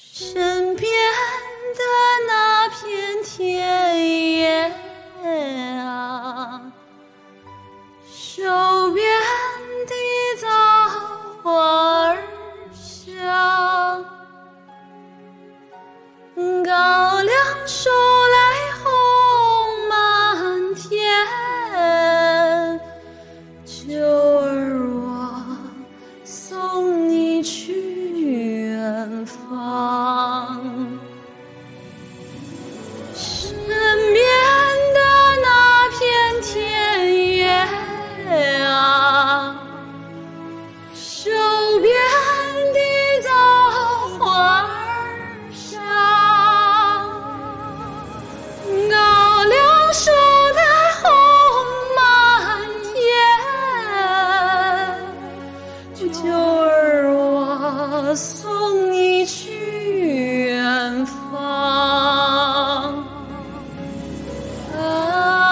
身边的那片田野啊，手边的枣花儿香，高粱熟。瘦得红满天儿我送你去远方。啊。